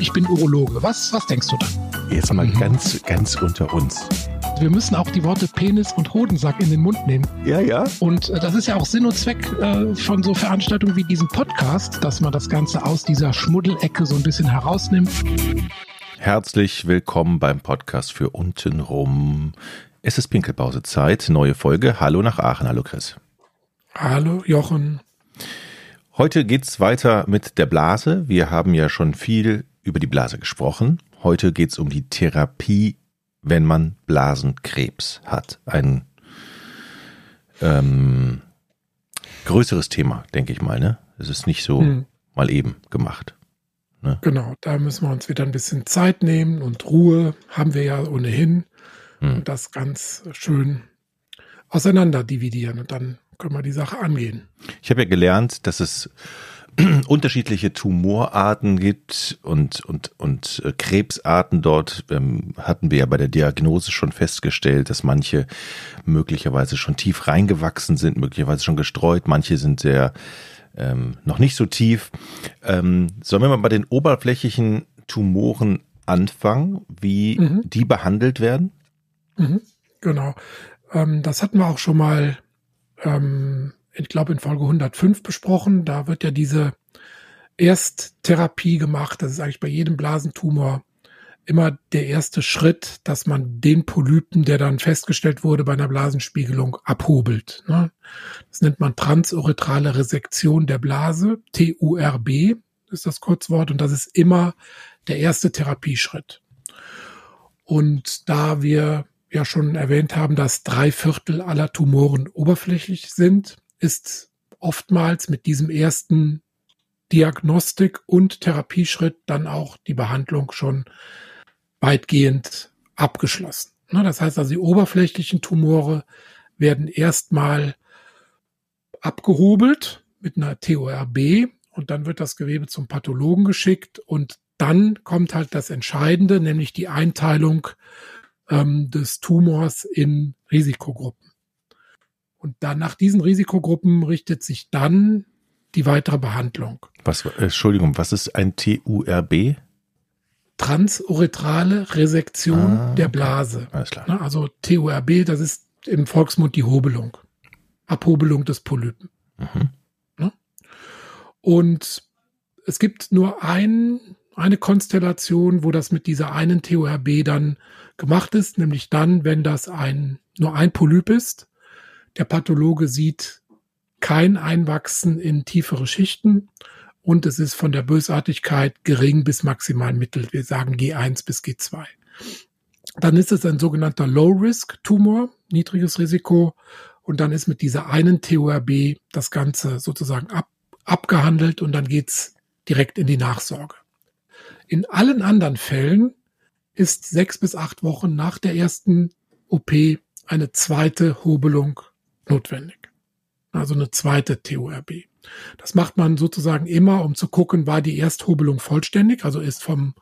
ich bin Urologe. Was, was denkst du dann? Jetzt mal mhm. ganz, ganz unter uns. Wir müssen auch die Worte Penis und Hodensack in den Mund nehmen. Ja, ja. Und äh, das ist ja auch Sinn und Zweck äh, von so Veranstaltungen wie diesem Podcast, dass man das Ganze aus dieser Schmuddelecke so ein bisschen herausnimmt. Herzlich willkommen beim Podcast für untenrum. Es ist Pinkelpausezeit, neue Folge. Hallo nach Aachen. Hallo Chris. Hallo Jochen. Heute geht's weiter mit der Blase. Wir haben ja schon viel über die Blase gesprochen. Heute geht's um die Therapie, wenn man Blasenkrebs hat. Ein ähm, größeres Thema, denke ich mal. Ne? Es ist nicht so hm. mal eben gemacht. Ne? Genau, da müssen wir uns wieder ein bisschen Zeit nehmen und Ruhe haben wir ja ohnehin. Hm. Und das ganz schön auseinander dividieren. Und dann können wir die Sache angehen. Ich habe ja gelernt, dass es unterschiedliche Tumorarten gibt und, und, und äh, Krebsarten dort ähm, hatten wir ja bei der Diagnose schon festgestellt, dass manche möglicherweise schon tief reingewachsen sind, möglicherweise schon gestreut, manche sind sehr ähm, noch nicht so tief. Ähm, sollen wir mal bei den oberflächlichen Tumoren anfangen, wie mhm. die behandelt werden? Mhm. Genau. Ähm, das hatten wir auch schon mal ähm, ich glaube, in Folge 105 besprochen. Da wird ja diese Ersttherapie gemacht. Das ist eigentlich bei jedem Blasentumor immer der erste Schritt, dass man den Polypen, der dann festgestellt wurde bei einer Blasenspiegelung, abhobelt. Ne? Das nennt man transuretrale Resektion der Blase, TURB ist das Kurzwort, und das ist immer der erste Therapieschritt. Und da wir ja schon erwähnt haben, dass drei Viertel aller Tumoren oberflächlich sind, ist oftmals mit diesem ersten Diagnostik- und Therapieschritt dann auch die Behandlung schon weitgehend abgeschlossen. Ne, das heißt also, die oberflächlichen Tumore werden erstmal abgehobelt mit einer TORB und dann wird das Gewebe zum Pathologen geschickt und dann kommt halt das Entscheidende, nämlich die Einteilung ähm, des Tumors in Risikogruppen. Und dann nach diesen Risikogruppen richtet sich dann die weitere Behandlung. Was, äh, Entschuldigung, was ist ein TURB? Transuretrale Resektion ah, der Blase. Alles klar. Ne, also TURB, das ist im Volksmund die Hobelung. Abhobelung des Polypen. Mhm. Ne? Und es gibt nur ein, eine Konstellation, wo das mit dieser einen TURB dann gemacht ist, nämlich dann, wenn das ein, nur ein Polyp ist der Pathologe sieht kein Einwachsen in tiefere Schichten und es ist von der Bösartigkeit gering bis maximal mittel. Wir sagen G1 bis G2. Dann ist es ein sogenannter Low-Risk-Tumor, niedriges Risiko. Und dann ist mit dieser einen TORB das Ganze sozusagen ab, abgehandelt und dann geht's direkt in die Nachsorge. In allen anderen Fällen ist sechs bis acht Wochen nach der ersten OP eine zweite Hobelung notwendig. Also eine zweite TORB. Das macht man sozusagen immer, um zu gucken, war die Ersthobelung vollständig, also ist vom,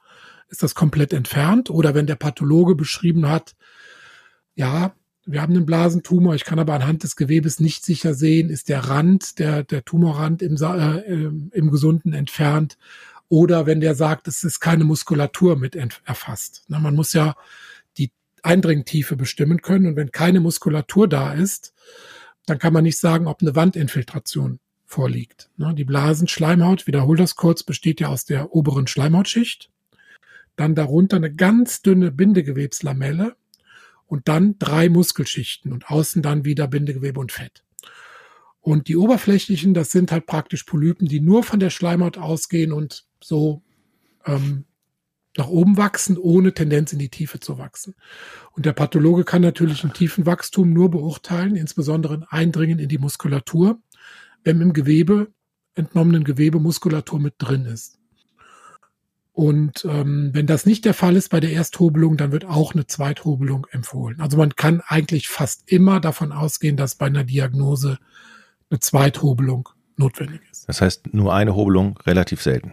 ist das komplett entfernt oder wenn der Pathologe beschrieben hat, ja, wir haben einen Blasentumor, ich kann aber anhand des Gewebes nicht sicher sehen, ist der Rand, der, der Tumorrand im, äh, im Gesunden entfernt oder wenn der sagt, es ist keine Muskulatur mit erfasst. Na, man muss ja die Eindringtiefe bestimmen können und wenn keine Muskulatur da ist, dann kann man nicht sagen, ob eine Wandinfiltration vorliegt. Ne, die Blasenschleimhaut, wiederhol das kurz, besteht ja aus der oberen Schleimhautschicht, dann darunter eine ganz dünne Bindegewebslamelle und dann drei Muskelschichten und außen dann wieder Bindegewebe und Fett. Und die oberflächlichen, das sind halt praktisch Polypen, die nur von der Schleimhaut ausgehen und so ähm, nach oben wachsen, ohne Tendenz in die Tiefe zu wachsen. Und der Pathologe kann natürlich ein tiefen Wachstum nur beurteilen, insbesondere ein Eindringen in die Muskulatur, wenn im Gewebe, entnommenen Gewebe Muskulatur mit drin ist. Und ähm, wenn das nicht der Fall ist bei der Ersthobelung, dann wird auch eine Zweithobelung empfohlen. Also man kann eigentlich fast immer davon ausgehen, dass bei einer Diagnose eine Zweithobelung notwendig ist. Das heißt, nur eine Hobelung relativ selten.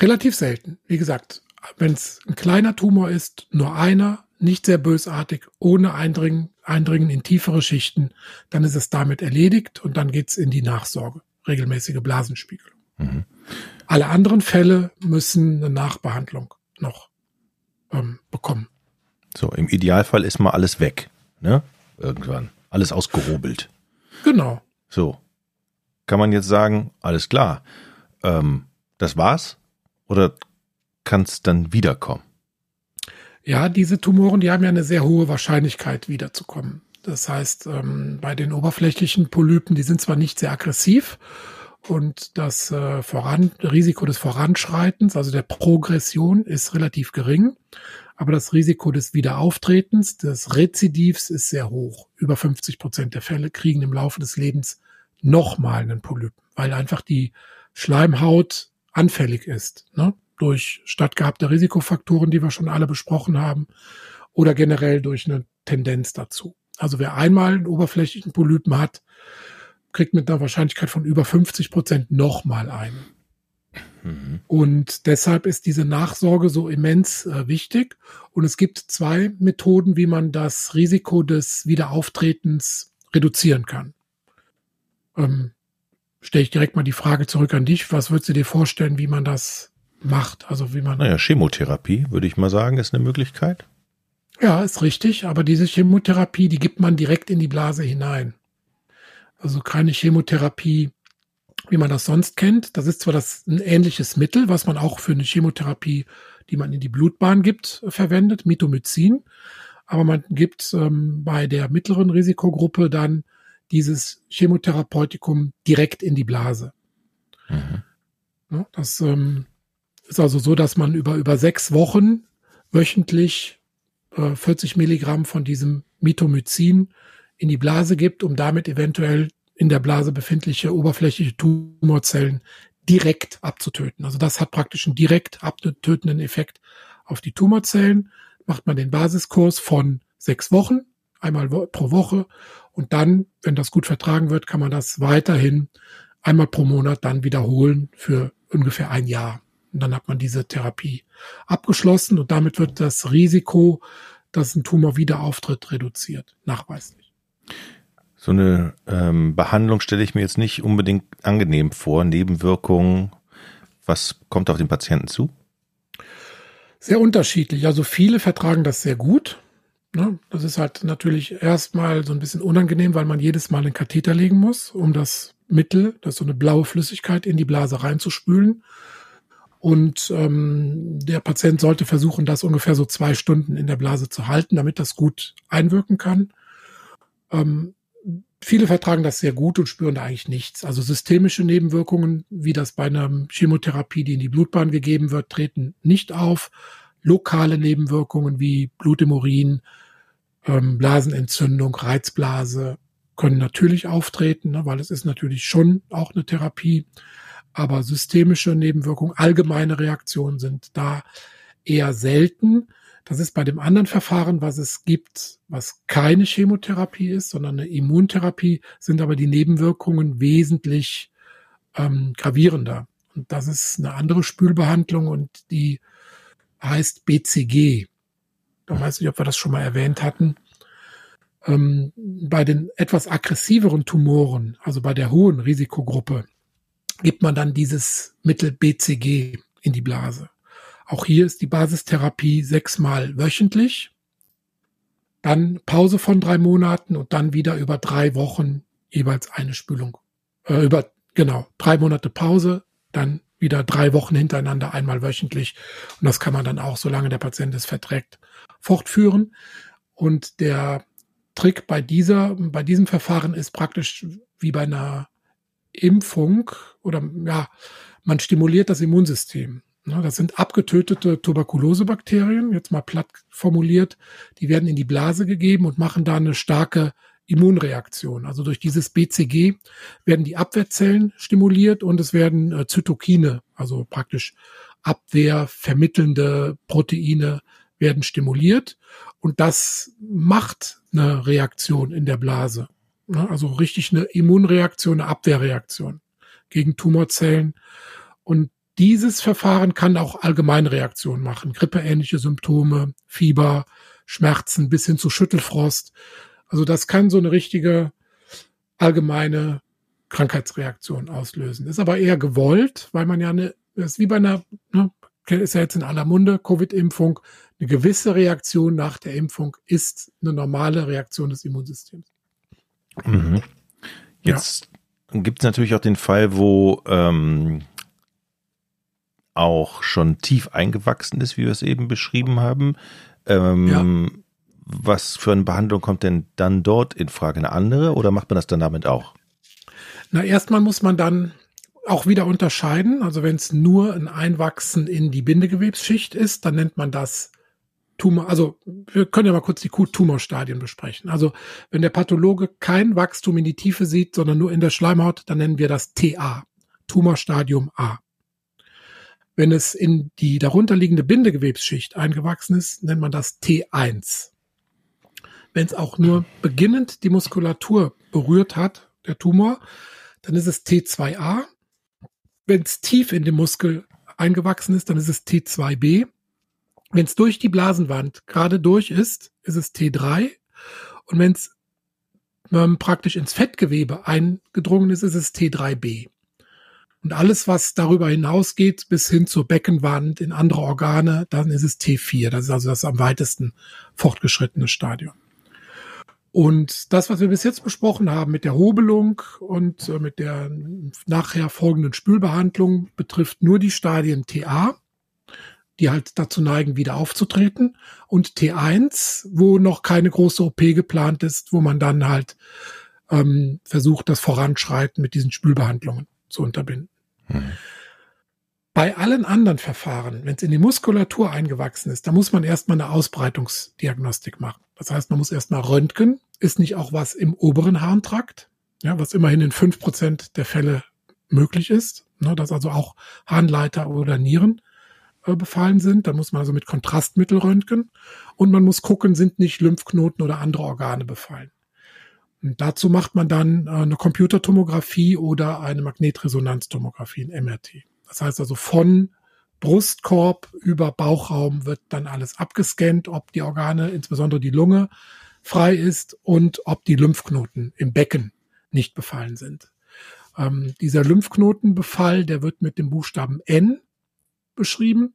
Relativ selten. Wie gesagt, wenn es ein kleiner Tumor ist, nur einer, nicht sehr bösartig, ohne Eindringen, Eindringen in tiefere Schichten, dann ist es damit erledigt und dann geht's in die Nachsorge, regelmäßige Blasenspiegelung. Mhm. Alle anderen Fälle müssen eine Nachbehandlung noch ähm, bekommen. So, im Idealfall ist mal alles weg, ne? Irgendwann. Alles ausgehobelt. Genau. So. Kann man jetzt sagen, alles klar, ähm, das war's? Oder kann es dann wiederkommen? Ja, diese Tumoren, die haben ja eine sehr hohe Wahrscheinlichkeit wiederzukommen. Das heißt, ähm, bei den oberflächlichen Polypen, die sind zwar nicht sehr aggressiv und das äh, Voran Risiko des Voranschreitens, also der Progression, ist relativ gering, aber das Risiko des Wiederauftretens, des Rezidivs ist sehr hoch. Über 50 Prozent der Fälle kriegen im Laufe des Lebens nochmal einen Polypen, weil einfach die Schleimhaut anfällig ist, ne? durch stattgehabte Risikofaktoren, die wir schon alle besprochen haben, oder generell durch eine Tendenz dazu. Also wer einmal einen oberflächlichen Polypen hat, kriegt mit einer Wahrscheinlichkeit von über 50 Prozent nochmal einen. Mhm. Und deshalb ist diese Nachsorge so immens äh, wichtig. Und es gibt zwei Methoden, wie man das Risiko des Wiederauftretens reduzieren kann. Ähm, Stelle ich direkt mal die Frage zurück an dich. Was würdest du dir vorstellen, wie man das macht? Also wie man. Naja, Chemotherapie, würde ich mal sagen, ist eine Möglichkeit. Ja, ist richtig, aber diese Chemotherapie, die gibt man direkt in die Blase hinein. Also keine Chemotherapie, wie man das sonst kennt. Das ist zwar das ein ähnliches Mittel, was man auch für eine Chemotherapie, die man in die Blutbahn gibt, verwendet, Mitomycin. Aber man gibt ähm, bei der mittleren Risikogruppe dann dieses Chemotherapeutikum direkt in die Blase. Mhm. Ja, das ähm, ist also so, dass man über, über sechs Wochen wöchentlich äh, 40 Milligramm von diesem Mitomycin in die Blase gibt, um damit eventuell in der Blase befindliche oberflächliche Tumorzellen direkt abzutöten. Also das hat praktisch einen direkt abtötenden Effekt auf die Tumorzellen. Macht man den Basiskurs von sechs Wochen, einmal pro Woche. Und dann, wenn das gut vertragen wird, kann man das weiterhin einmal pro Monat dann wiederholen für ungefähr ein Jahr. Und dann hat man diese Therapie abgeschlossen und damit wird das Risiko, dass ein Tumor wieder auftritt, reduziert, nachweislich. So eine ähm, Behandlung stelle ich mir jetzt nicht unbedingt angenehm vor. Nebenwirkungen, was kommt auf den Patienten zu? Sehr unterschiedlich. Also viele vertragen das sehr gut. Ne? Das ist halt natürlich erstmal so ein bisschen unangenehm, weil man jedes Mal einen Katheter legen muss, um das Mittel, das ist so eine blaue Flüssigkeit, in die Blase reinzuspülen. Und ähm, der Patient sollte versuchen, das ungefähr so zwei Stunden in der Blase zu halten, damit das gut einwirken kann. Ähm, viele vertragen das sehr gut und spüren da eigentlich nichts. Also systemische Nebenwirkungen, wie das bei einer Chemotherapie, die in die Blutbahn gegeben wird, treten nicht auf. Lokale Nebenwirkungen wie Blut im Urin, ähm, Blasenentzündung, Reizblase können natürlich auftreten, ne, weil es ist natürlich schon auch eine Therapie. Aber systemische Nebenwirkungen, allgemeine Reaktionen sind da eher selten. Das ist bei dem anderen Verfahren, was es gibt, was keine Chemotherapie ist, sondern eine Immuntherapie, sind aber die Nebenwirkungen wesentlich ähm, gravierender. Und das ist eine andere Spülbehandlung und die heißt BCG. Da weiß ich, ob wir das schon mal erwähnt hatten. Ähm, bei den etwas aggressiveren Tumoren, also bei der hohen Risikogruppe, gibt man dann dieses Mittel BCG in die Blase. Auch hier ist die Basistherapie sechsmal wöchentlich, dann Pause von drei Monaten und dann wieder über drei Wochen jeweils eine Spülung. Äh, über, genau, drei Monate Pause, dann wieder drei Wochen hintereinander einmal wöchentlich. Und das kann man dann auch, solange der Patient es verträgt, fortführen. Und der Trick bei dieser, bei diesem Verfahren ist praktisch wie bei einer Impfung oder ja, man stimuliert das Immunsystem. Ne, das sind abgetötete Tuberkulosebakterien, jetzt mal platt formuliert. Die werden in die Blase gegeben und machen da eine starke Immunreaktion. Also durch dieses BCG werden die Abwehrzellen stimuliert und es werden äh, Zytokine, also praktisch abwehrvermittelnde Proteine werden stimuliert und das macht eine Reaktion in der Blase. Ne? Also richtig eine Immunreaktion, eine Abwehrreaktion gegen Tumorzellen. Und dieses Verfahren kann auch Allgemeinreaktionen machen, grippeähnliche Symptome, Fieber, Schmerzen bis hin zu Schüttelfrost. Also das kann so eine richtige allgemeine Krankheitsreaktion auslösen. Ist aber eher gewollt, weil man ja eine, das ist wie bei einer, ne, ist ja jetzt in aller Munde, Covid-Impfung, eine gewisse Reaktion nach der Impfung ist eine normale Reaktion des Immunsystems. Mhm. Jetzt ja. gibt es natürlich auch den Fall, wo ähm, auch schon tief eingewachsen ist, wie wir es eben beschrieben haben. Ähm, ja. Was für eine Behandlung kommt denn dann dort in Frage? Eine andere oder macht man das dann damit auch? Na, erstmal muss man dann auch wieder unterscheiden. Also wenn es nur ein Einwachsen in die Bindegewebsschicht ist, dann nennt man das Tumor. Also wir können ja mal kurz die Tumorstadien besprechen. Also wenn der Pathologe kein Wachstum in die Tiefe sieht, sondern nur in der Schleimhaut, dann nennen wir das TA, Tumorstadium A. Wenn es in die darunterliegende Bindegewebsschicht eingewachsen ist, nennt man das T1. Wenn es auch nur beginnend die Muskulatur berührt hat, der Tumor, dann ist es T2a wenn es tief in den Muskel eingewachsen ist, dann ist es T2b. Wenn es durch die Blasenwand gerade durch ist, ist es T3. Und wenn es ähm, praktisch ins Fettgewebe eingedrungen ist, ist es T3b. Und alles, was darüber hinausgeht, bis hin zur Beckenwand, in andere Organe, dann ist es T4. Das ist also das am weitesten fortgeschrittene Stadium. Und das, was wir bis jetzt besprochen haben mit der Hobelung und äh, mit der nachher folgenden Spülbehandlung, betrifft nur die Stadien TA, die halt dazu neigen, wieder aufzutreten, und T1, wo noch keine große OP geplant ist, wo man dann halt ähm, versucht, das Voranschreiten mit diesen Spülbehandlungen zu unterbinden. Mhm. Bei allen anderen Verfahren, wenn es in die Muskulatur eingewachsen ist, da muss man erstmal eine Ausbreitungsdiagnostik machen. Das heißt, man muss erstmal röntgen, ist nicht auch was im oberen Harntrakt, ja, was immerhin in fünf Prozent der Fälle möglich ist, ne, dass also auch Harnleiter oder Nieren äh, befallen sind. Da muss man also mit Kontrastmittel röntgen und man muss gucken, sind nicht Lymphknoten oder andere Organe befallen. Und dazu macht man dann äh, eine Computertomographie oder eine Magnetresonanztomographie, ein MRT. Das heißt also von Brustkorb über Bauchraum wird dann alles abgescannt, ob die Organe, insbesondere die Lunge, frei ist und ob die Lymphknoten im Becken nicht befallen sind. Ähm, dieser Lymphknotenbefall, der wird mit dem Buchstaben N beschrieben.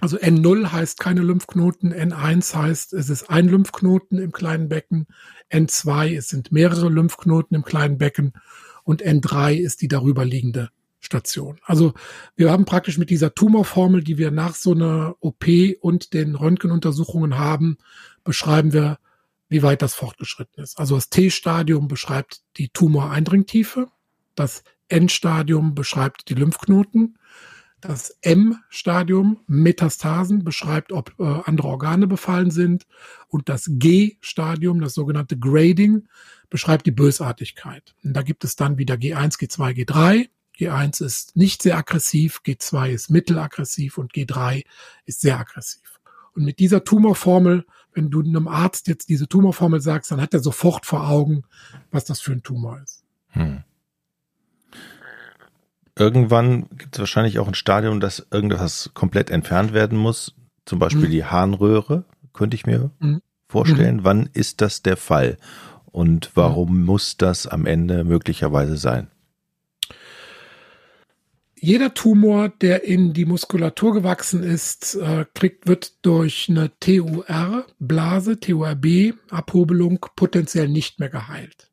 Also N0 heißt keine Lymphknoten, N1 heißt, es ist ein Lymphknoten im kleinen Becken, N2, es sind mehrere Lymphknoten im kleinen Becken und N3 ist die darüber liegende Station. Also wir haben praktisch mit dieser Tumorformel, die wir nach so einer OP und den Röntgenuntersuchungen haben, beschreiben wir, wie weit das fortgeschritten ist. Also das T-Stadium beschreibt die Tumoreindringtiefe, das N-Stadium beschreibt die Lymphknoten, das M-Stadium, Metastasen, beschreibt, ob äh, andere Organe befallen sind. Und das G-Stadium, das sogenannte Grading, beschreibt die Bösartigkeit. Und da gibt es dann wieder G1, G2, G3. G1 ist nicht sehr aggressiv, G2 ist mittelaggressiv und G3 ist sehr aggressiv. Und mit dieser Tumorformel, wenn du einem Arzt jetzt diese Tumorformel sagst, dann hat er sofort vor Augen, was das für ein Tumor ist. Hm. Irgendwann gibt es wahrscheinlich auch ein Stadium, dass irgendwas komplett entfernt werden muss. Zum Beispiel hm. die Harnröhre, könnte ich mir hm. vorstellen. Hm. Wann ist das der Fall? Und warum muss das am Ende möglicherweise sein? Jeder Tumor, der in die Muskulatur gewachsen ist, äh, kriegt, wird durch eine TUR-Blase, TURB-Abhobelung potenziell nicht mehr geheilt.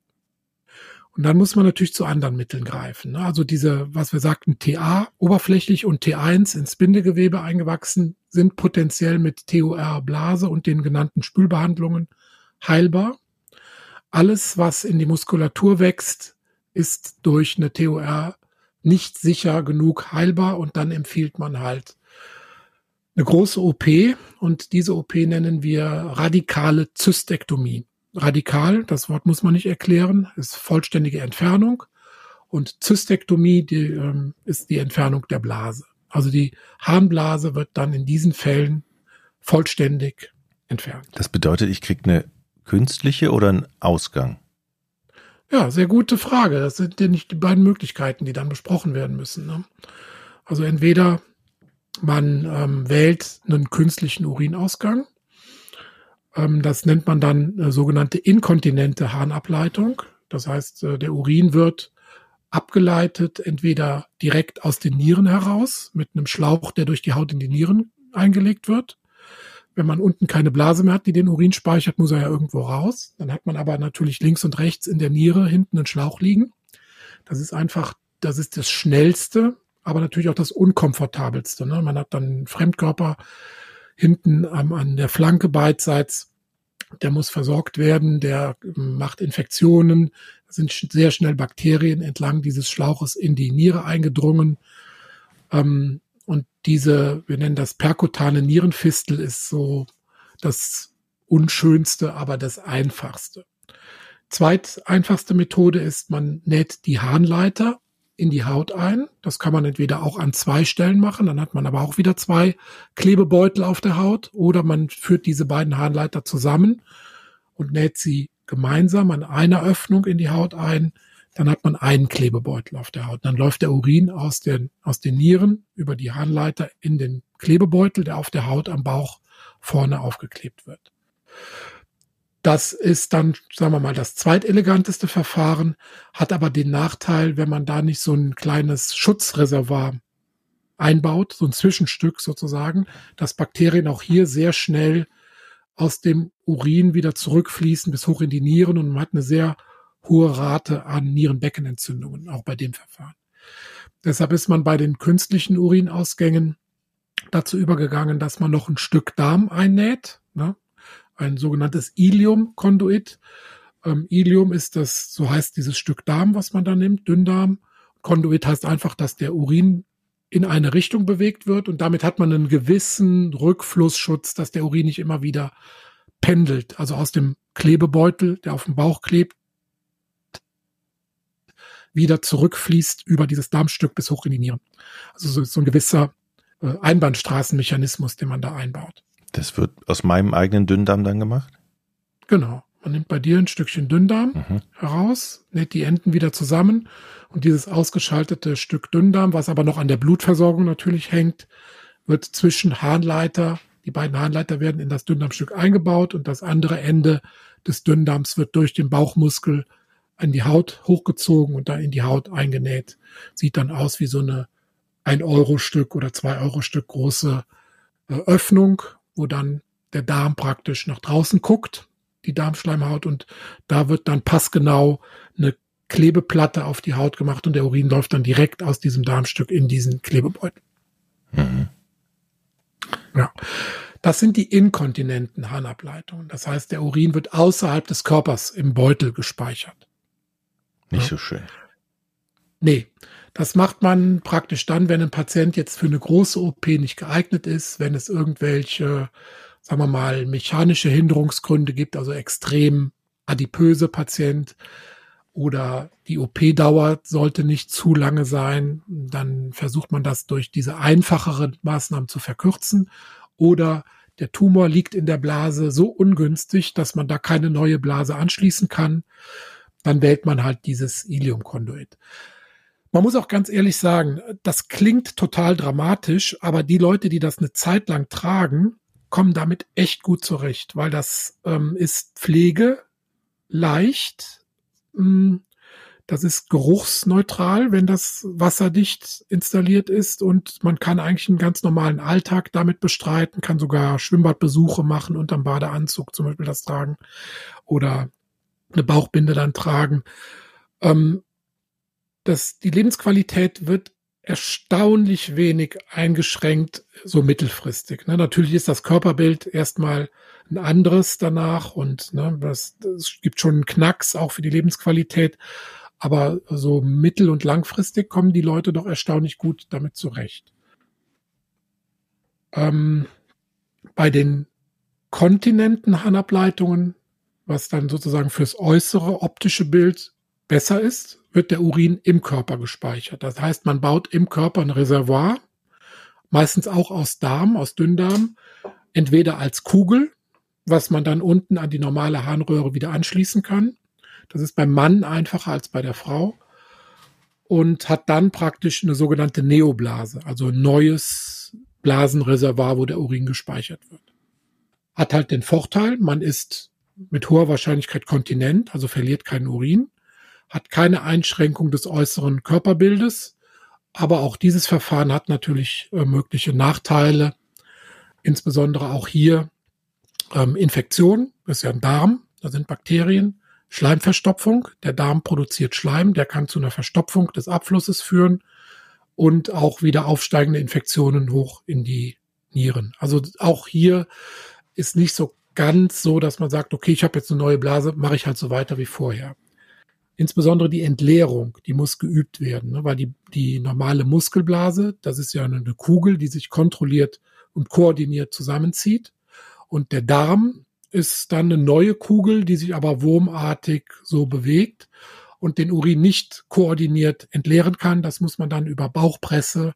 Und dann muss man natürlich zu anderen Mitteln greifen. Ne? Also diese, was wir sagten, TA oberflächlich und T1 ins Bindegewebe eingewachsen, sind potenziell mit TUR-Blase und den genannten Spülbehandlungen heilbar. Alles, was in die Muskulatur wächst, ist durch eine TUR nicht sicher genug heilbar und dann empfiehlt man halt eine große OP und diese OP nennen wir radikale Zystektomie. Radikal, das Wort muss man nicht erklären, ist vollständige Entfernung und Zystektomie die, ähm, ist die Entfernung der Blase. Also die Harnblase wird dann in diesen Fällen vollständig entfernt. Das bedeutet, ich kriege eine künstliche oder einen Ausgang? Ja, sehr gute Frage. Das sind ja nicht die beiden Möglichkeiten, die dann besprochen werden müssen. Ne? Also entweder man ähm, wählt einen künstlichen Urinausgang. Ähm, das nennt man dann äh, sogenannte inkontinente Harnableitung. Das heißt, äh, der Urin wird abgeleitet, entweder direkt aus den Nieren heraus mit einem Schlauch, der durch die Haut in die Nieren eingelegt wird. Wenn man unten keine Blase mehr hat, die den Urin speichert, muss er ja irgendwo raus. Dann hat man aber natürlich links und rechts in der Niere hinten einen Schlauch liegen. Das ist einfach, das ist das Schnellste, aber natürlich auch das Unkomfortabelste. Ne? Man hat dann einen Fremdkörper hinten am, an der Flanke beidseits. Der muss versorgt werden, der macht Infektionen. Da sind sehr schnell Bakterien entlang dieses Schlauches in die Niere eingedrungen. Ähm, diese, wir nennen das perkutane Nierenfistel, ist so das unschönste, aber das einfachste. Zweit einfachste Methode ist, man näht die Harnleiter in die Haut ein. Das kann man entweder auch an zwei Stellen machen, dann hat man aber auch wieder zwei Klebebeutel auf der Haut, oder man führt diese beiden Harnleiter zusammen und näht sie gemeinsam an einer Öffnung in die Haut ein. Dann hat man einen Klebebeutel auf der Haut. Dann läuft der Urin aus den, aus den Nieren über die Harnleiter in den Klebebeutel, der auf der Haut am Bauch vorne aufgeklebt wird. Das ist dann, sagen wir mal, das zweiteleganteste Verfahren, hat aber den Nachteil, wenn man da nicht so ein kleines Schutzreservoir einbaut, so ein Zwischenstück sozusagen, dass Bakterien auch hier sehr schnell aus dem Urin wieder zurückfließen bis hoch in die Nieren und man hat eine sehr hohe Rate an Nierenbeckenentzündungen, auch bei dem Verfahren. Deshalb ist man bei den künstlichen Urinausgängen dazu übergegangen, dass man noch ein Stück Darm einnäht. Ne? ein sogenanntes Ilium-Konduit. Ähm, Ilium ist das, so heißt dieses Stück Darm, was man da nimmt, Dünndarm. Konduit heißt einfach, dass der Urin in eine Richtung bewegt wird und damit hat man einen gewissen Rückflussschutz, dass der Urin nicht immer wieder pendelt, also aus dem Klebebeutel, der auf dem Bauch klebt, wieder zurückfließt über dieses Darmstück bis hoch in die Nieren. Also so, so ein gewisser äh, Einbahnstraßenmechanismus, den man da einbaut. Das wird aus meinem eigenen Dünndarm dann gemacht? Genau. Man nimmt bei dir ein Stückchen Dünndarm mhm. heraus, näht die Enden wieder zusammen und dieses ausgeschaltete Stück Dünndarm, was aber noch an der Blutversorgung natürlich hängt, wird zwischen Harnleiter, die beiden Harnleiter werden in das Dünndarmstück eingebaut und das andere Ende des Dünndarms wird durch den Bauchmuskel an die Haut hochgezogen und da in die Haut eingenäht. Sieht dann aus wie so eine ein Euro Stück oder zwei Euro Stück große äh, Öffnung wo dann der Darm praktisch nach draußen guckt, die Darmschleimhaut, und da wird dann passgenau eine Klebeplatte auf die Haut gemacht und der Urin läuft dann direkt aus diesem Darmstück in diesen Klebebeutel. Mhm. Ja. Das sind die inkontinenten Harnableitungen. Das heißt, der Urin wird außerhalb des Körpers im Beutel gespeichert. Nicht so schön. Nee, das macht man praktisch dann, wenn ein Patient jetzt für eine große OP nicht geeignet ist, wenn es irgendwelche, sagen wir mal, mechanische Hinderungsgründe gibt, also extrem adipöse Patient oder die OP-Dauer sollte nicht zu lange sein, dann versucht man das durch diese einfacheren Maßnahmen zu verkürzen. Oder der Tumor liegt in der Blase so ungünstig, dass man da keine neue Blase anschließen kann, dann wählt man halt dieses Iliumkonduit. Man muss auch ganz ehrlich sagen, das klingt total dramatisch, aber die Leute, die das eine Zeit lang tragen, kommen damit echt gut zurecht, weil das ähm, ist Pflege leicht. Hm, das ist geruchsneutral, wenn das wasserdicht installiert ist und man kann eigentlich einen ganz normalen Alltag damit bestreiten, kann sogar Schwimmbadbesuche machen unterm Badeanzug zum Beispiel das tragen oder eine Bauchbinde dann tragen. Ähm, dass die Lebensqualität wird erstaunlich wenig eingeschränkt, so mittelfristig. Ne? Natürlich ist das Körperbild erstmal ein anderes danach und ne, das, das gibt schon einen Knacks auch für die Lebensqualität. Aber so mittel- und langfristig kommen die Leute doch erstaunlich gut damit zurecht. Ähm, bei den kontinenten Harnableitungen, was dann sozusagen fürs äußere optische Bild besser ist, wird der Urin im Körper gespeichert. Das heißt, man baut im Körper ein Reservoir, meistens auch aus Darm, aus Dünndarm, entweder als Kugel, was man dann unten an die normale Harnröhre wieder anschließen kann. Das ist beim Mann einfacher als bei der Frau und hat dann praktisch eine sogenannte Neoblase, also ein neues Blasenreservoir, wo der Urin gespeichert wird. Hat halt den Vorteil, man ist mit hoher Wahrscheinlichkeit kontinent, also verliert keinen Urin hat keine Einschränkung des äußeren Körperbildes, aber auch dieses Verfahren hat natürlich äh, mögliche Nachteile, insbesondere auch hier ähm, Infektion, das ist ja ein Darm, da sind Bakterien, Schleimverstopfung, der Darm produziert Schleim, der kann zu einer Verstopfung des Abflusses führen und auch wieder aufsteigende Infektionen hoch in die Nieren. Also auch hier ist nicht so ganz so, dass man sagt, okay, ich habe jetzt eine neue Blase, mache ich halt so weiter wie vorher. Insbesondere die Entleerung, die muss geübt werden, ne? weil die, die normale Muskelblase, das ist ja eine Kugel, die sich kontrolliert und koordiniert zusammenzieht. Und der Darm ist dann eine neue Kugel, die sich aber wurmartig so bewegt und den Urin nicht koordiniert entleeren kann. Das muss man dann über Bauchpresse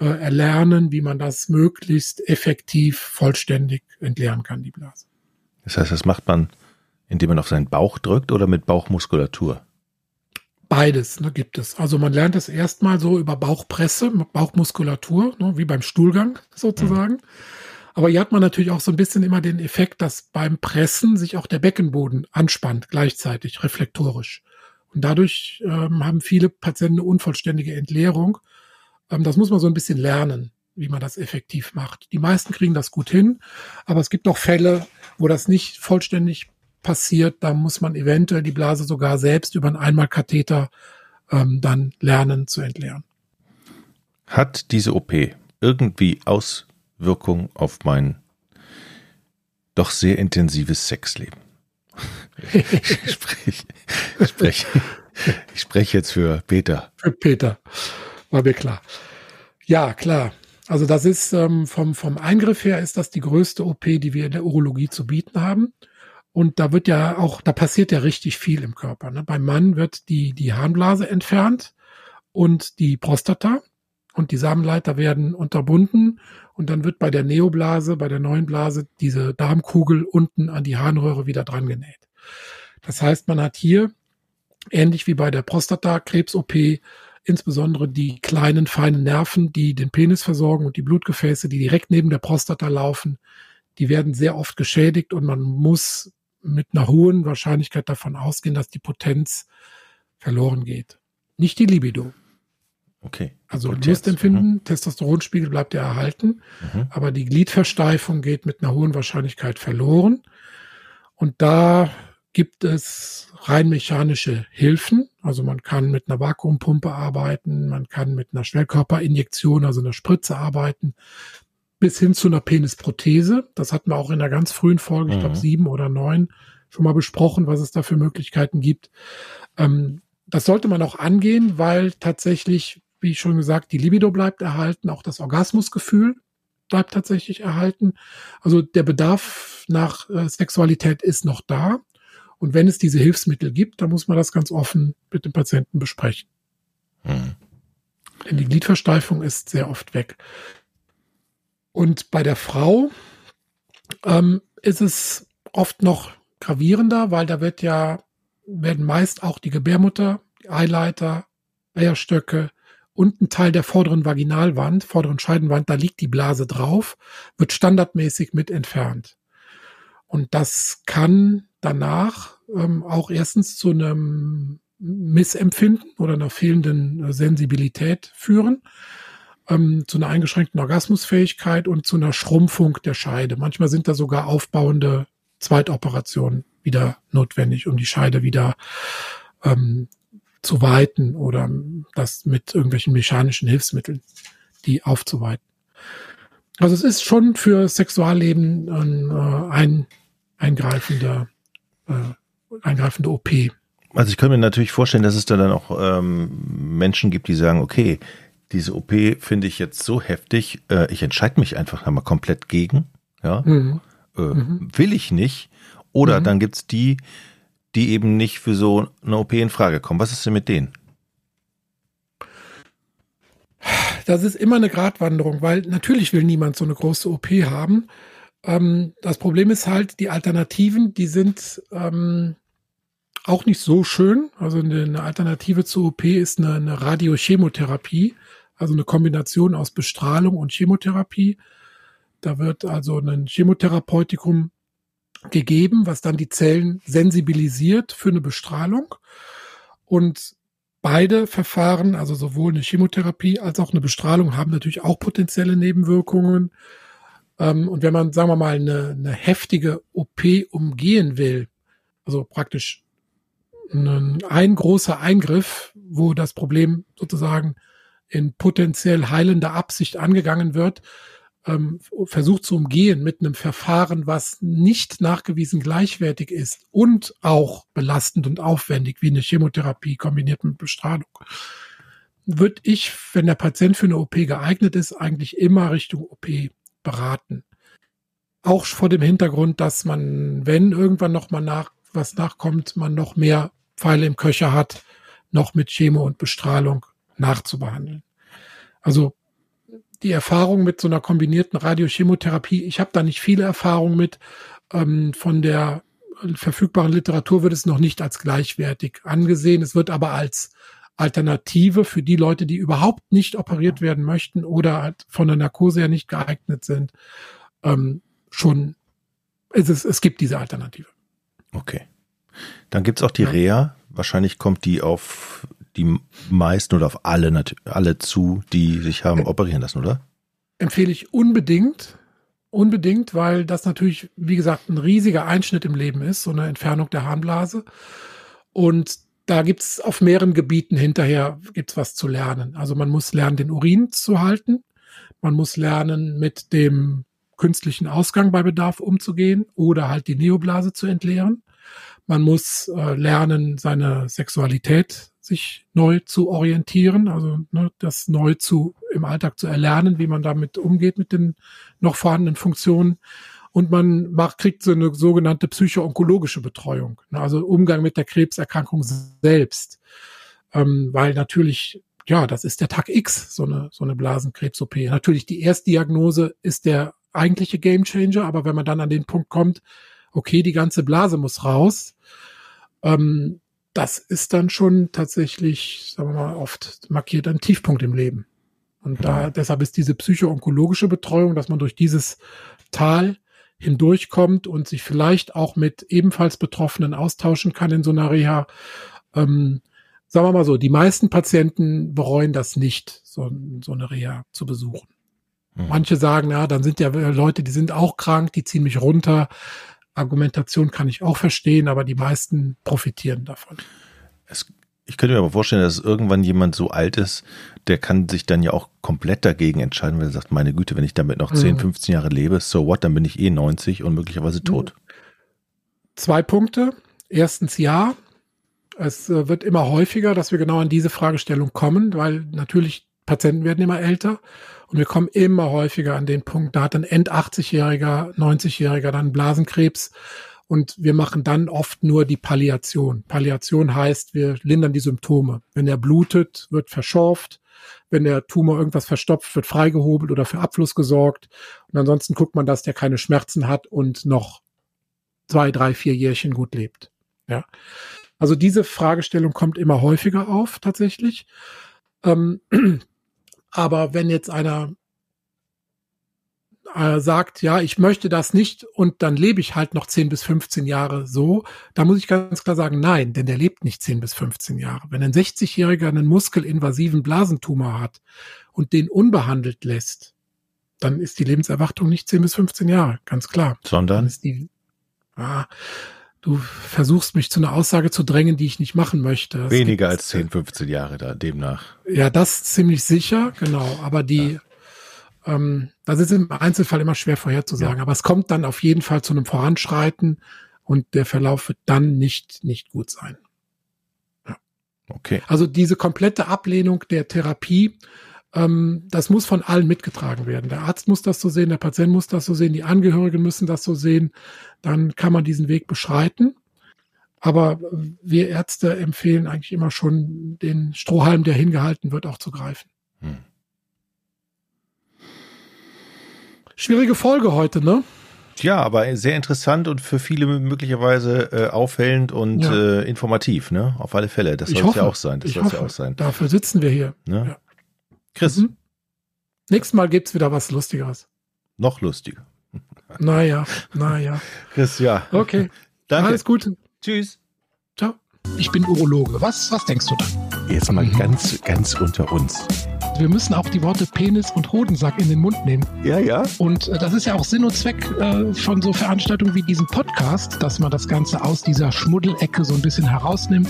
äh, erlernen, wie man das möglichst effektiv vollständig entleeren kann, die Blase. Das heißt, das macht man indem man auf seinen Bauch drückt oder mit Bauchmuskulatur? Beides ne, gibt es. Also man lernt es erstmal so über Bauchpresse, Bauchmuskulatur, ne, wie beim Stuhlgang sozusagen. Mhm. Aber hier hat man natürlich auch so ein bisschen immer den Effekt, dass beim Pressen sich auch der Beckenboden anspannt, gleichzeitig, reflektorisch. Und dadurch ähm, haben viele Patienten eine unvollständige Entleerung. Ähm, das muss man so ein bisschen lernen, wie man das effektiv macht. Die meisten kriegen das gut hin, aber es gibt auch Fälle, wo das nicht vollständig passiert, da muss man eventuell die Blase sogar selbst über einen Einmalkatheter ähm, dann lernen zu entleeren. Hat diese OP irgendwie Auswirkungen auf mein doch sehr intensives Sexleben? ich spreche, ich spreche, ich spreche jetzt für Peter. Für Peter, war mir klar. Ja, klar. Also das ist ähm, vom, vom Eingriff her ist das die größte OP, die wir in der Urologie zu bieten haben. Und da wird ja auch, da passiert ja richtig viel im Körper. Ne? Beim Mann wird die, die Harnblase entfernt und die Prostata und die Samenleiter werden unterbunden und dann wird bei der Neoblase, bei der neuen Blase, diese Darmkugel unten an die Harnröhre wieder dran genäht. Das heißt, man hat hier, ähnlich wie bei der Prostatakrebs-OP, insbesondere die kleinen, feinen Nerven, die den Penis versorgen und die Blutgefäße, die direkt neben der Prostata laufen, die werden sehr oft geschädigt und man muss mit einer hohen Wahrscheinlichkeit davon ausgehen, dass die Potenz verloren geht. Nicht die Libido. Okay. Also. Lustempfinden, mhm. Testosteronspiegel bleibt ja erhalten, mhm. aber die Gliedversteifung geht mit einer hohen Wahrscheinlichkeit verloren. Und da gibt es rein mechanische Hilfen. Also man kann mit einer Vakuumpumpe arbeiten, man kann mit einer Schnellkörperinjektion, also einer Spritze arbeiten, bis hin zu einer Penisprothese. Das hatten wir auch in einer ganz frühen Folge, mhm. ich glaube sieben oder neun, schon mal besprochen, was es da für Möglichkeiten gibt. Ähm, das sollte man auch angehen, weil tatsächlich, wie ich schon gesagt, die Libido bleibt erhalten, auch das Orgasmusgefühl bleibt tatsächlich erhalten. Also der Bedarf nach äh, Sexualität ist noch da. Und wenn es diese Hilfsmittel gibt, dann muss man das ganz offen mit dem Patienten besprechen. Mhm. Denn die Gliedversteifung ist sehr oft weg. Und bei der Frau ähm, ist es oft noch gravierender, weil da wird ja, werden meist auch die Gebärmutter, die Eileiter, Eierstöcke und ein Teil der vorderen Vaginalwand, vorderen Scheidenwand, da liegt die Blase drauf, wird standardmäßig mit entfernt. Und das kann danach ähm, auch erstens zu einem Missempfinden oder einer fehlenden Sensibilität führen ähm, zu einer eingeschränkten Orgasmusfähigkeit und zu einer Schrumpfung der Scheide. Manchmal sind da sogar aufbauende Zweitoperationen wieder notwendig, um die Scheide wieder ähm, zu weiten oder das mit irgendwelchen mechanischen Hilfsmitteln, die aufzuweiten. Also es ist schon für Sexualleben ein, äh, ein eingreifender, äh, eingreifende OP. Also ich kann mir natürlich vorstellen, dass es da dann auch ähm, Menschen gibt, die sagen, okay, diese OP finde ich jetzt so heftig, äh, ich entscheide mich einfach mal komplett gegen. Ja? Mhm. Äh, mhm. Will ich nicht. Oder mhm. dann gibt es die, die eben nicht für so eine OP in Frage kommen. Was ist denn mit denen? Das ist immer eine Gratwanderung, weil natürlich will niemand so eine große OP haben. Ähm, das Problem ist halt, die Alternativen, die sind ähm, auch nicht so schön. Also eine, Alternative zur OP ist eine, eine Radiochemotherapie also eine Kombination aus Bestrahlung und Chemotherapie. Da wird also ein Chemotherapeutikum gegeben, was dann die Zellen sensibilisiert für eine Bestrahlung. Und beide Verfahren, also sowohl eine Chemotherapie als auch eine Bestrahlung, haben natürlich auch potenzielle Nebenwirkungen. Ähm, und wenn man, sagen wir mal, eine, eine heftige OP umgehen will, also praktisch ein, ein großer Eingriff, wo das Problem sozusagen in potenziell heilender Absicht angegangen wird, ähm, versucht zu umgehen mit einem Verfahren, was nicht nachgewiesen gleichwertig ist und auch belastend und aufwendig, wie eine Chemotherapie kombiniert mit Bestrahlung, würde ich, wenn der Patient für eine OP geeignet ist, eigentlich immer Richtung OP beraten. Auch vor dem Hintergrund, dass man, wenn irgendwann noch mal nach was nachkommt, man noch mehr Pfeile im Köcher hat, noch mit Chemo und Bestrahlung nachzubehandeln. Also die Erfahrung mit so einer kombinierten Radiochemotherapie, ich habe da nicht viele Erfahrungen mit. Ähm, von der verfügbaren Literatur wird es noch nicht als gleichwertig angesehen. Es wird aber als Alternative für die Leute, die überhaupt nicht operiert werden möchten oder halt von der Narkose her nicht geeignet sind, ähm, schon, es, ist, es gibt diese Alternative. Okay. Dann gibt's auch die. Reha. Wahrscheinlich kommt die auf die meisten oder auf alle, alle zu, die sich haben operieren lassen, oder? Empfehle ich unbedingt. Unbedingt, weil das natürlich, wie gesagt, ein riesiger Einschnitt im Leben ist, so eine Entfernung der Harnblase. Und da gibt's auf mehreren Gebieten hinterher gibt's was zu lernen. Also man muss lernen, den Urin zu halten. Man muss lernen, mit dem künstlichen Ausgang bei Bedarf umzugehen oder halt die Neoblase zu entleeren. Man muss äh, lernen, seine Sexualität sich neu zu orientieren, also ne, das neu zu im Alltag zu erlernen, wie man damit umgeht mit den noch vorhandenen Funktionen. Und man macht, kriegt so eine sogenannte psycho-onkologische Betreuung, ne, also Umgang mit der Krebserkrankung selbst. Ähm, weil natürlich, ja, das ist der Tag X, so eine, so eine Blasenkrebs-OP. Natürlich die Erstdiagnose ist der eigentliche Gamechanger, aber wenn man dann an den Punkt kommt, okay, die ganze Blase muss raus, ähm, das ist dann schon tatsächlich, sagen wir mal, oft markiert ein Tiefpunkt im Leben. Und da, deshalb ist diese psycho-onkologische Betreuung, dass man durch dieses Tal hindurchkommt und sich vielleicht auch mit ebenfalls Betroffenen austauschen kann in so einer Reha. Ähm, sagen wir mal so, die meisten Patienten bereuen das nicht, so, so eine Reha zu besuchen. Mhm. Manche sagen, ja, dann sind ja Leute, die sind auch krank, die ziehen mich runter. Argumentation kann ich auch verstehen, aber die meisten profitieren davon. Es, ich könnte mir aber vorstellen, dass irgendwann jemand so alt ist, der kann sich dann ja auch komplett dagegen entscheiden, weil er sagt, meine Güte, wenn ich damit noch 10, mhm. 15 Jahre lebe, so what, dann bin ich eh 90 und möglicherweise mhm. tot. Zwei Punkte. Erstens ja. Es äh, wird immer häufiger, dass wir genau an diese Fragestellung kommen, weil natürlich Patienten werden immer älter und wir kommen immer häufiger an den Punkt, da hat ein End-80-Jähriger, 90-Jähriger dann Blasenkrebs und wir machen dann oft nur die Palliation. Palliation heißt, wir lindern die Symptome. Wenn er blutet, wird verschorft. Wenn der Tumor irgendwas verstopft, wird freigehobelt oder für Abfluss gesorgt. Und ansonsten guckt man, dass der keine Schmerzen hat und noch zwei, drei, vier Jährchen gut lebt. Ja. Also diese Fragestellung kommt immer häufiger auf, tatsächlich. Ähm, aber wenn jetzt einer äh, sagt, ja, ich möchte das nicht und dann lebe ich halt noch 10 bis 15 Jahre so, da muss ich ganz klar sagen, nein, denn der lebt nicht 10 bis 15 Jahre. Wenn ein 60-Jähriger einen muskelinvasiven Blasentumor hat und den unbehandelt lässt, dann ist die Lebenserwartung nicht 10 bis 15 Jahre, ganz klar. Sondern? Dann ist die, ah, du versuchst mich zu einer Aussage zu drängen, die ich nicht machen möchte. Es Weniger als 10, 15 Jahre da, demnach. Ja, das ziemlich sicher, genau. Aber die, ja. ähm, das ist im Einzelfall immer schwer vorherzusagen. Ja. Aber es kommt dann auf jeden Fall zu einem Voranschreiten und der Verlauf wird dann nicht, nicht gut sein. Ja. Okay. Also diese komplette Ablehnung der Therapie ähm, das muss von allen mitgetragen werden. Der Arzt muss das so sehen, der Patient muss das so sehen, die Angehörigen müssen das so sehen. Dann kann man diesen Weg beschreiten. Aber wir Ärzte empfehlen eigentlich immer schon, den Strohhalm, der hingehalten wird, auch zu greifen. Hm. Schwierige Folge heute, ne? Ja, aber sehr interessant und für viele möglicherweise äh, aufhellend und ja. äh, informativ, ne? Auf alle Fälle. Das soll es ja auch sein. Das soll ja auch sein. Dafür sitzen wir hier. Ne? Ja. Chris. Mhm. Nächstes Mal gibt's wieder was Lustigeres. Noch lustiger. Naja, naja. Chris, ja. Okay. Danke. Alles Gute. Tschüss. Ciao. ich bin Urologe. Was, was denkst du dann? Jetzt mal mhm. ganz, ganz unter uns. Wir müssen auch die Worte Penis und Hodensack in den Mund nehmen. Ja, ja. Und äh, das ist ja auch Sinn und Zweck äh, von so Veranstaltungen wie diesem Podcast, dass man das Ganze aus dieser Schmuddelecke so ein bisschen herausnimmt.